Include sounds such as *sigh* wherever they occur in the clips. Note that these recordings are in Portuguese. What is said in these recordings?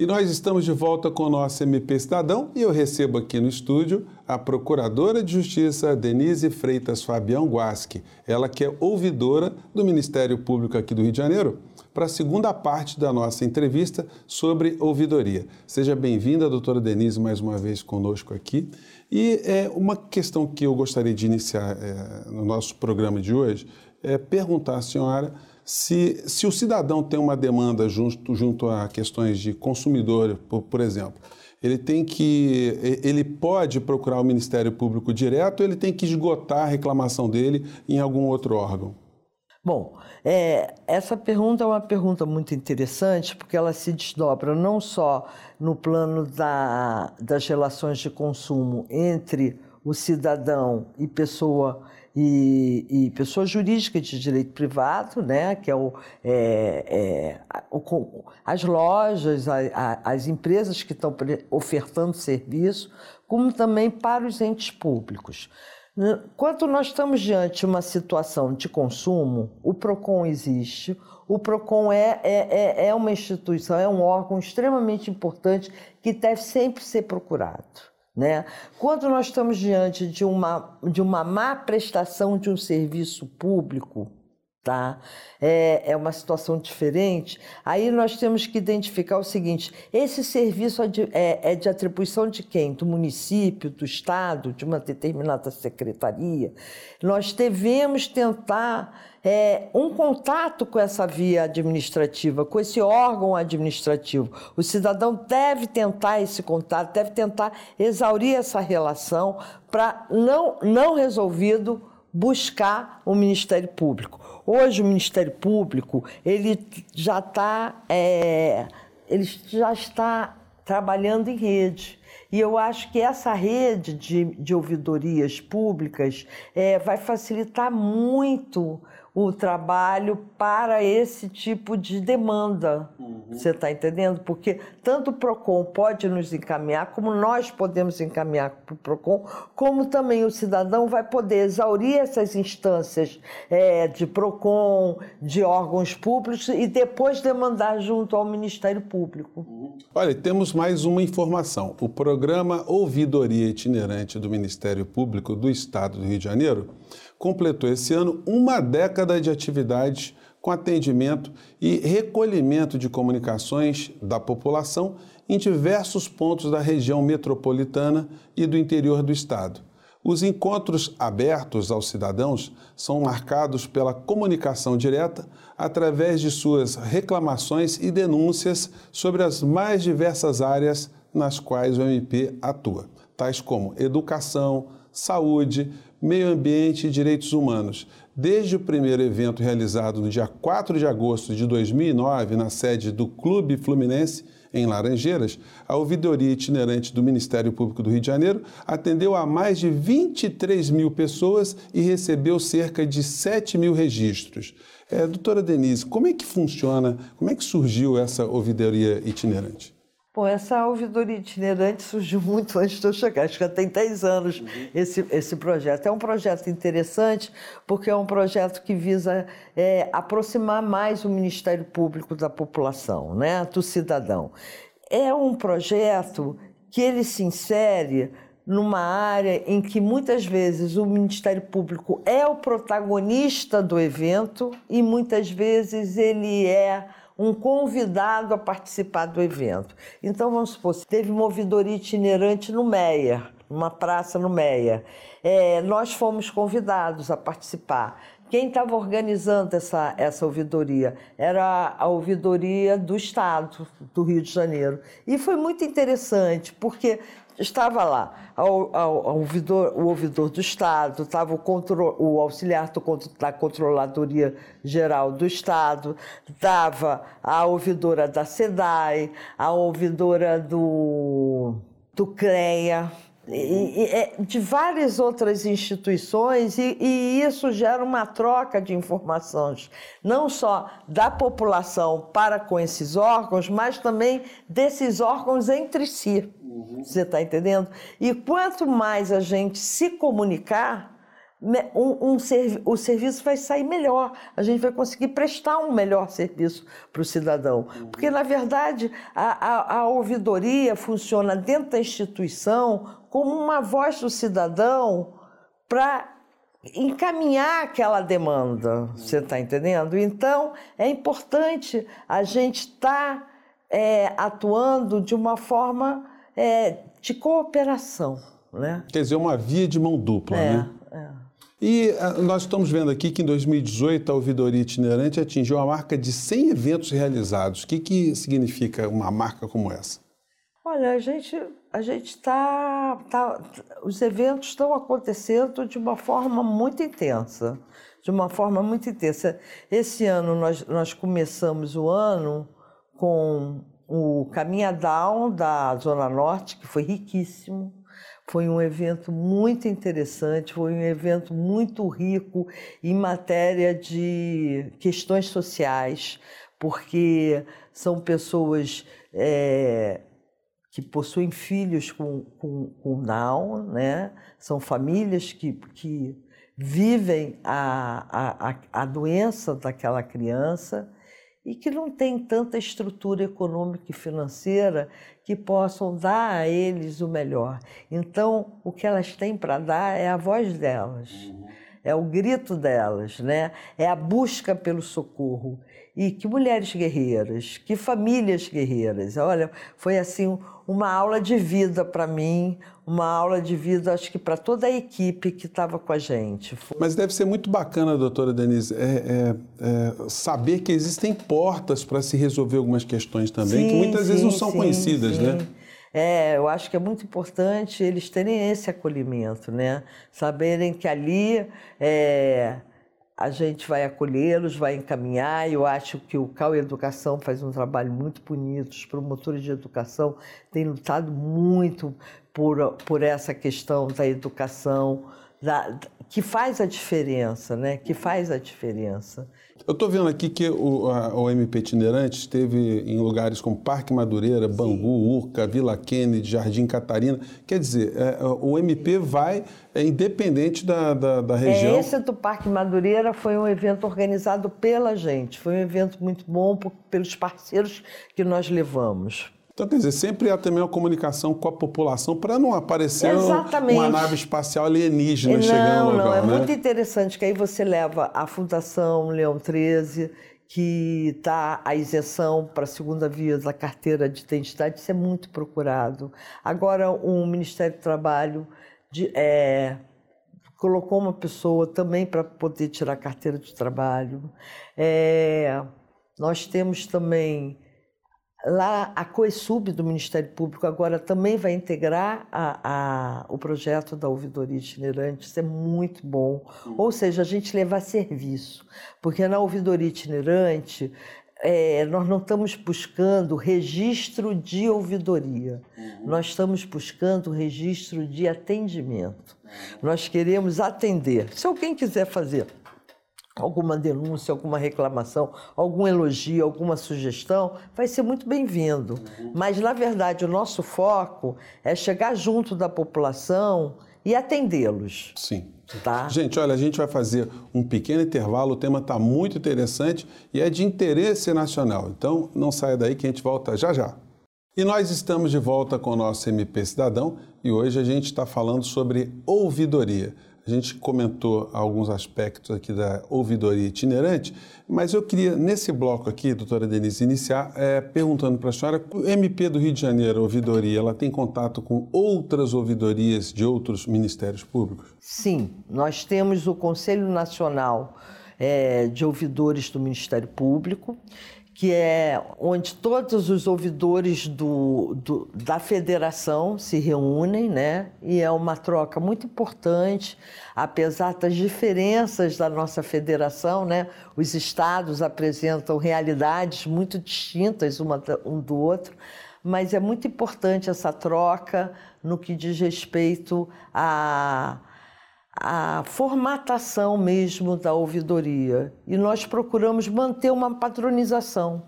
E nós estamos de volta com o nosso MP Cidadão e eu recebo aqui no estúdio a Procuradora de Justiça Denise Freitas Fabião Guasque, ela que é ouvidora do Ministério Público aqui do Rio de Janeiro, para a segunda parte da nossa entrevista sobre ouvidoria. Seja bem-vinda, doutora Denise, mais uma vez conosco aqui. E é, uma questão que eu gostaria de iniciar é, no nosso programa de hoje é perguntar à senhora se, se o cidadão tem uma demanda junto, junto a questões de consumidor, por, por exemplo, ele tem que ele pode procurar o Ministério Público direto ele tem que esgotar a reclamação dele em algum outro órgão? Bom, é, essa pergunta é uma pergunta muito interessante porque ela se desdobra não só no plano da, das relações de consumo entre o cidadão e pessoa e, e pessoa jurídica de direito privado, né, que é, o, é, é o, as lojas, a, a, as empresas que estão ofertando serviço, como também para os entes públicos. Quando nós estamos diante de uma situação de consumo, o PROCON existe, o PROCON é, é, é, é uma instituição, é um órgão extremamente importante que deve sempre ser procurado. Né? Quando nós estamos diante de uma, de uma má prestação de um serviço público, tá? É, é uma situação diferente. Aí nós temos que identificar o seguinte: esse serviço é de, é, é de atribuição de quem? Do município, do estado, de uma determinada secretaria. Nós devemos tentar é, um contato com essa via administrativa, com esse órgão administrativo. O cidadão deve tentar esse contato, deve tentar exaurir essa relação para, não, não resolvido, buscar o Ministério Público. Hoje o Ministério Público ele já está é, ele já está trabalhando em rede. E eu acho que essa rede de, de ouvidorias públicas é, vai facilitar muito o trabalho para esse tipo de demanda. Uhum. Você está entendendo? Porque tanto o PROCON pode nos encaminhar, como nós podemos encaminhar para o PROCON, como também o cidadão vai poder exaurir essas instâncias é, de PROCON, de órgãos públicos e depois demandar junto ao Ministério Público. Uhum. Olha, temos mais uma informação. O programa Ouvidoria Itinerante do Ministério Público do Estado do Rio de Janeiro completou esse ano uma década de atividades com atendimento e recolhimento de comunicações da população em diversos pontos da região metropolitana e do interior do estado. Os encontros abertos aos cidadãos são marcados pela comunicação direta através de suas reclamações e denúncias sobre as mais diversas áreas nas quais o MP atua, tais como educação, saúde, meio ambiente e direitos humanos. Desde o primeiro evento realizado no dia 4 de agosto de 2009, na sede do Clube Fluminense, em Laranjeiras, a ouvidoria itinerante do Ministério Público do Rio de Janeiro atendeu a mais de 23 mil pessoas e recebeu cerca de 7 mil registros. É, doutora Denise, como é que funciona, como é que surgiu essa ouvidoria itinerante? Bom, essa ouvidoria itinerante surgiu *laughs* muito antes de eu chegar, acho que já tem 10 anos uhum. esse, esse projeto. É um projeto interessante porque é um projeto que visa é, aproximar mais o Ministério Público da população, né, do cidadão. É um projeto que ele se insere numa área em que muitas vezes o Ministério Público é o protagonista do evento e muitas vezes ele é um convidado a participar do evento. Então, vamos supor, teve uma ouvidoria itinerante no Meia, numa praça no Meia. É, nós fomos convidados a participar. Quem estava organizando essa, essa ouvidoria era a ouvidoria do Estado do Rio de Janeiro. E foi muito interessante, porque estava lá ao, ao, ao ouvidor, o ouvidor do Estado, estava o, contro, o auxiliar do, da Controladoria Geral do Estado, estava a ouvidora da SEDAI, a ouvidora do, do CREA, de várias outras instituições, e, e, isso gera uma troca de informações, não só da população para com esses órgãos, mas também desses órgãos entre si. Uhum. Você está entendendo? E quanto mais a gente se comunicar, um, um o serviço vai sair melhor, a gente vai conseguir prestar um melhor serviço para o cidadão. Porque, na verdade, a, a, a ouvidoria funciona dentro da instituição como uma voz do cidadão para encaminhar aquela demanda, você está entendendo? Então, é importante a gente estar tá, é, atuando de uma forma é, de cooperação. Né? Quer dizer, uma via de mão dupla, é, né? É. E ah, nós estamos vendo aqui que em 2018 a ouvidoria itinerante atingiu a marca de 100 eventos realizados. O que, que significa uma marca como essa? Olha, a gente a gente está tá, os eventos estão acontecendo de uma forma muito intensa, de uma forma muito intensa. Esse ano nós, nós começamos o ano com o Caminhadão da Zona Norte, que foi riquíssimo. Foi um evento muito interessante, foi um evento muito rico em matéria de questões sociais, porque são pessoas é, que possuem filhos com, com, com Down, né? são famílias que, que vivem a, a, a doença daquela criança e que não têm tanta estrutura econômica e financeira que possam dar a eles o melhor. Então, o que elas têm para dar é a voz delas, é o grito delas, né? é a busca pelo socorro. E que mulheres guerreiras, que famílias guerreiras. Olha, foi assim uma aula de vida para mim, uma aula de vida, acho que para toda a equipe que estava com a gente. Mas deve ser muito bacana, doutora Denise, é, é, é, saber que existem portas para se resolver algumas questões também, sim, que muitas sim, vezes não são sim, conhecidas, né? É, eu acho que é muito importante eles terem esse acolhimento, né? Saberem que ali é, a gente vai acolhê-los, vai encaminhar. Eu acho que o Cal Educação faz um trabalho muito bonito, os promotores de educação têm lutado muito por, por essa questão da educação, da, que faz a diferença, né? Que faz a diferença. Eu estou vendo aqui que o, a, Itinerante esteve em lugares como Parque Madureira, Bangu, Urca, Vila Kennedy, Jardim Catarina. Quer dizer, é, o MP vai é, independente da, da, da região. É, esse do Parque Madureira foi um evento organizado pela gente. Foi um evento muito bom por, pelos parceiros que nós levamos. Então, quer dizer, sempre há também uma comunicação com a população para não aparecer Exatamente. uma nave espacial alienígena não, chegando lugar. Não, é né? muito interessante que aí você leva a Fundação Leão 13, que está a isenção para a segunda via da carteira de identidade, isso é muito procurado. Agora, o Ministério do Trabalho de, é, colocou uma pessoa também para poder tirar a carteira de trabalho. É, nós temos também Lá, a COESUB do Ministério Público agora também vai integrar a, a, o projeto da ouvidoria itinerante, isso é muito bom. Ou seja, a gente levar serviço, porque na ouvidoria itinerante é, nós não estamos buscando registro de ouvidoria, uhum. nós estamos buscando registro de atendimento. Nós queremos atender. Se alguém quiser fazer alguma denúncia, alguma reclamação, algum elogio, alguma sugestão, vai ser muito bem-vindo. Uhum. Mas, na verdade, o nosso foco é chegar junto da população e atendê-los. Sim. Tá? Gente, olha, a gente vai fazer um pequeno intervalo, o tema está muito interessante e é de interesse nacional. Então, não saia daí que a gente volta já já. E nós estamos de volta com o nosso MP Cidadão e hoje a gente está falando sobre ouvidoria. A gente comentou alguns aspectos aqui da ouvidoria itinerante, mas eu queria, nesse bloco aqui, doutora Denise, iniciar é, perguntando para a senhora, o MP do Rio de Janeiro, ouvidoria, ela tem contato com outras ouvidorias de outros ministérios públicos? Sim, nós temos o Conselho Nacional é, de Ouvidores do Ministério Público, que é onde todos os ouvidores do, do, da federação se reúnem, né? E é uma troca muito importante, apesar das diferenças da nossa federação, né? Os estados apresentam realidades muito distintas uma, um do outro, mas é muito importante essa troca no que diz respeito a a formatação mesmo da ouvidoria. E nós procuramos manter uma padronização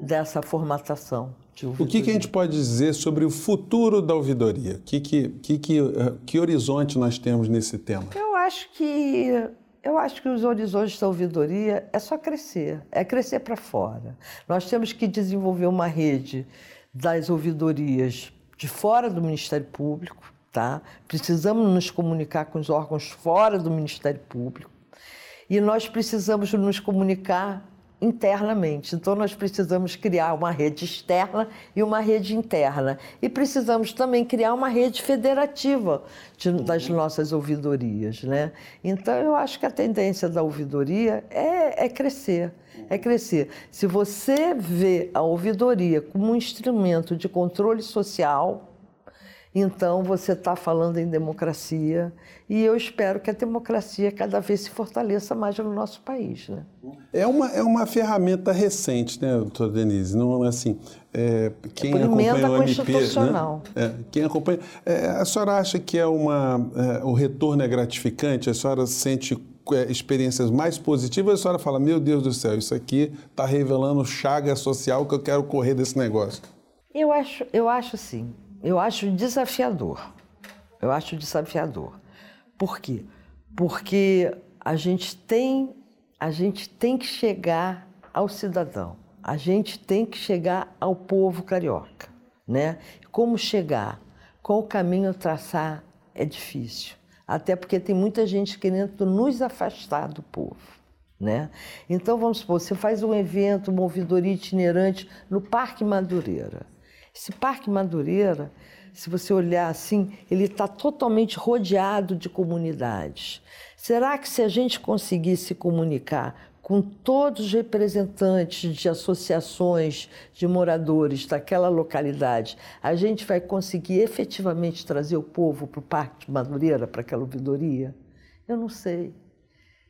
dessa formatação. o que, que, a gente pode dizer sobre o futuro da ouvidoria? Que, que, que, que, eh, que horizonte nós temos nesse tema? Eu acho que eu acho que os horizontes da ouvidoria é só crescer, é crescer para fora. Nós temos que desenvolver uma rede das ouvidorias de fora do Ministério Público, tá? Precisamos nos comunicar com os órgãos fora do Ministério Público e nós precisamos nos comunicar internamente. Então, nós precisamos criar uma rede externa e uma rede interna. E precisamos também criar uma rede federativa de, das nossas ouvidorias. Né? Então, eu acho que a tendência da ouvidoria é, é crescer. É crescer. Se você vê a ouvidoria como um instrumento de controle social, então, você está falando em democracia e eu espero que a democracia cada vez se fortaleça mais no nosso país. Né? É, uma, é uma ferramenta recente, né, doutora Denise? Não é assim. É, quem é acompanha o MP, né? é, quem acompanha, é, a senhora acha que é uma, é, o retorno é gratificante? A senhora sente é, experiências mais positivas? A senhora fala, meu Deus do céu, isso aqui está revelando chaga social que eu quero correr desse negócio. Eu acho, eu acho sim eu acho desafiador. Eu acho desafiador. Por quê? Porque a gente tem, a gente tem que chegar ao cidadão. A gente tem que chegar ao povo carioca, né? Como chegar? Qual caminho traçar é difícil. Até porque tem muita gente querendo nos afastar do povo. Né? Então, vamos supor, você faz um evento, uma ouvidoria itinerante no Parque Madureira. Esse Parque Madureira, se você olhar assim, ele está totalmente rodeado de comunidades. Será que se a gente conseguir se comunicar com todos os representantes de associações de moradores daquela localidade, a gente vai conseguir efetivamente trazer o povo para o Parque de Madureira, para aquela ouvidoria? Eu não sei.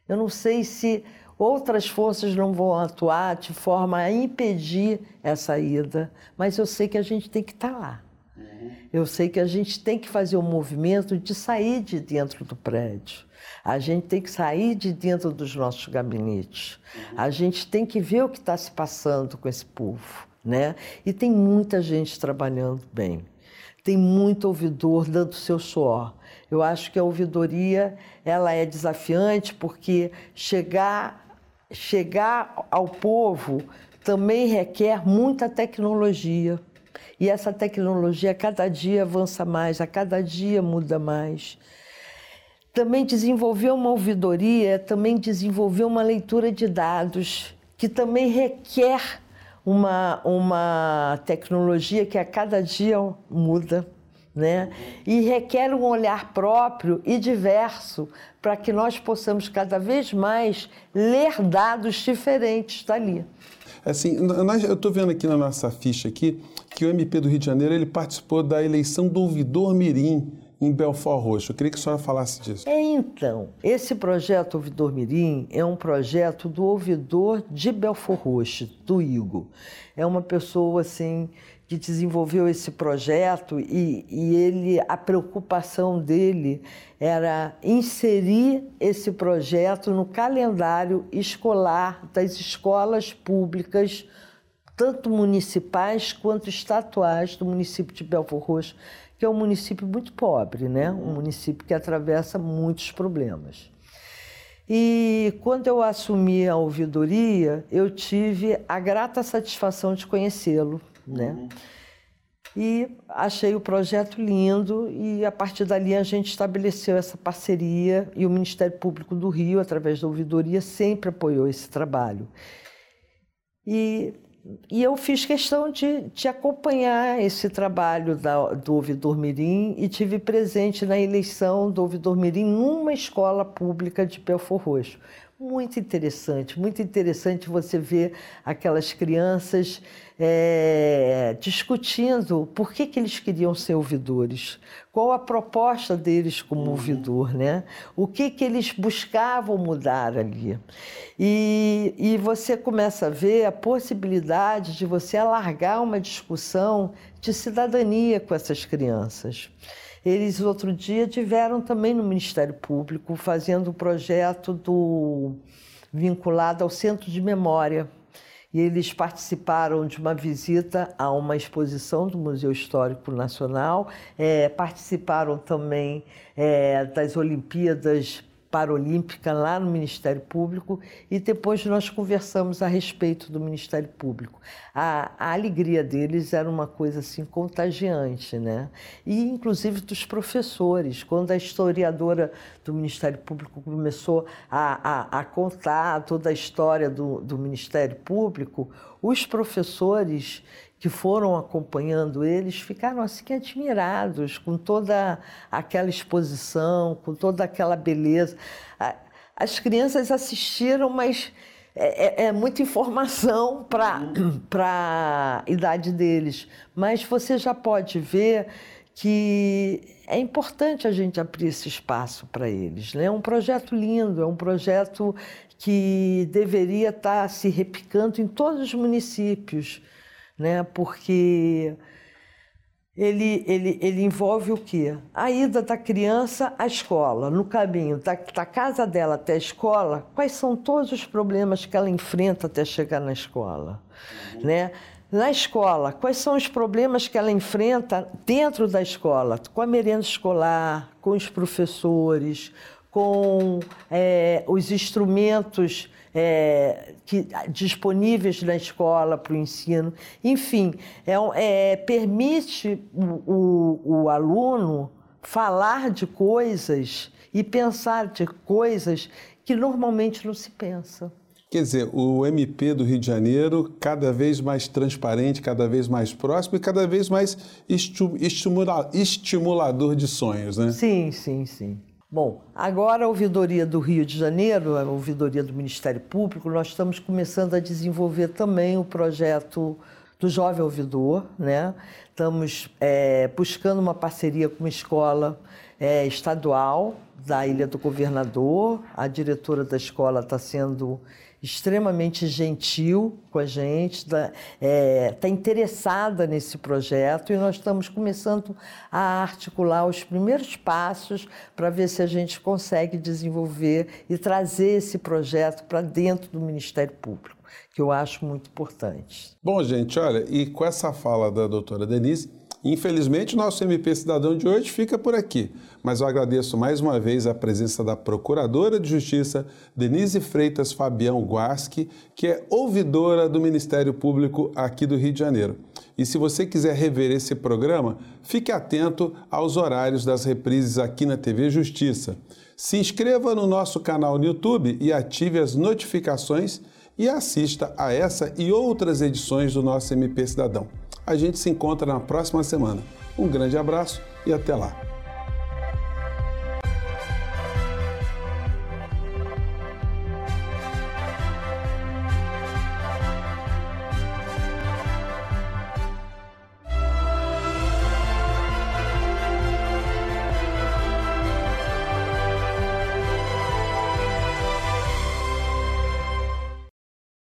Eu não sei se Outras forças não vão atuar de forma a impedir essa ida, mas eu sei que a gente tem que estar tá lá. Uhum. Eu sei que a gente tem que fazer o um movimento de sair de dentro do prédio. A gente tem que sair de dentro dos nossos gabinetes. Uhum. A gente tem que ver o que está se passando com esse povo, né? E tem muita gente trabalhando bem. Tem muito ouvidor dando seu suor. Eu acho que a ouvidoria ela é desafiante porque chegar chegar ao povo também requer muita tecnologia. E essa tecnologia a cada dia avança mais, a cada dia muda mais. Também desenvolver uma ouvidoria, também desenvolver uma leitura de dados, que também requer uma, uma tecnologia que a cada dia muda né? E requer um olhar próprio e diverso para que nós possamos cada vez mais ler dados diferentes dali. Assim, nós, eu estou vendo aqui na nossa ficha aqui que o MP do Rio de Janeiro ele participou da eleição do ouvidor mirim em Belfort Roxo. Eu queria que a senhora falasse disso. É, então, esse projeto Ouvidor Mirim é um projeto do ouvidor de Belfort Roxo, do Igo. É uma pessoa, assim, que desenvolveu esse projeto e, e, ele a preocupação dele era inserir esse projeto no calendário escolar das escolas públicas tanto municipais quanto estatuais do município de Belfort Roxo, que é um município muito pobre, né? Um município que atravessa muitos problemas. E quando eu assumi a ouvidoria, eu tive a grata satisfação de conhecê-lo né? Uhum. E achei o projeto lindo e a partir dali a gente estabeleceu essa parceria e o Ministério Público do Rio, através da ouvidoria, sempre apoiou esse trabalho. E, e eu fiz questão de, de acompanhar esse trabalho da, do ouvidor mirim e tive presente na eleição do ouvidor mirim numa escola pública de Belfor Roxo. Muito interessante, muito interessante você ver aquelas crianças é, discutindo por que, que eles queriam ser ouvidores, qual a proposta deles como uhum. ouvidor, né? o que, que eles buscavam mudar ali. E, e você começa a ver a possibilidade de você alargar uma discussão de cidadania com essas crianças. Eles, outro dia, tiveram também no Ministério Público fazendo um projeto do, vinculado ao Centro de Memória. E eles participaram de uma visita a uma exposição do Museu Histórico Nacional, é, participaram também é, das Olimpíadas Paralímpica lá no Ministério Público e depois nós conversamos a respeito do Ministério Público. A, a alegria deles era uma coisa assim contagiante, né? E inclusive dos professores. Quando a historiadora do Ministério Público começou a, a, a contar toda a história do, do Ministério Público, os professores que foram acompanhando eles ficaram assim admirados com toda aquela exposição, com toda aquela beleza. As crianças assistiram, mas é, é, é muita informação para *clears throat* a idade deles. Mas você já pode ver que é importante a gente abrir esse espaço para eles. Né? É um projeto lindo, é um projeto que deveria estar tá se repicando em todos os municípios né? porque ele, ele, ele envolve o quê? A ida da criança à escola, no caminho da, da casa dela até a escola, quais são todos os problemas que ela enfrenta até chegar na escola, né? Na escola, quais são os problemas que ela enfrenta dentro da escola, com a merenda escolar, com os professores, com é, os instrumentos é, que, disponíveis na escola para o ensino. Enfim, é, é permite o, o, o aluno falar de coisas e pensar de coisas que normalmente não se pensa. Quer dizer, o MP do Rio de Janeiro cada vez mais transparente, cada vez mais próximo e cada vez mais estimula, estimulador de sonhos, né? Sim, sim, sim. Bom, agora a ouvidoria do Rio de Janeiro, a ouvidoria do Ministério Público, nós estamos começando a desenvolver também o projeto do jovem ouvidor, né? Estamos é, buscando uma parceria com uma escola é, estadual da Ilha do Governador. A diretora da escola está sendo extremamente gentil com a gente, está é, tá interessada nesse projeto e nós estamos começando a articular os primeiros passos para ver se a gente consegue desenvolver e trazer esse projeto para dentro do Ministério Público, que eu acho muito importante. Bom, gente, olha, e com essa fala da doutora Denise, Infelizmente, o nosso MP Cidadão de hoje fica por aqui, mas eu agradeço mais uma vez a presença da Procuradora de Justiça, Denise Freitas Fabião Guasque, que é ouvidora do Ministério Público aqui do Rio de Janeiro. E se você quiser rever esse programa, fique atento aos horários das reprises aqui na TV Justiça. Se inscreva no nosso canal no YouTube e ative as notificações e assista a essa e outras edições do nosso MP Cidadão. A gente se encontra na próxima semana. Um grande abraço e até lá.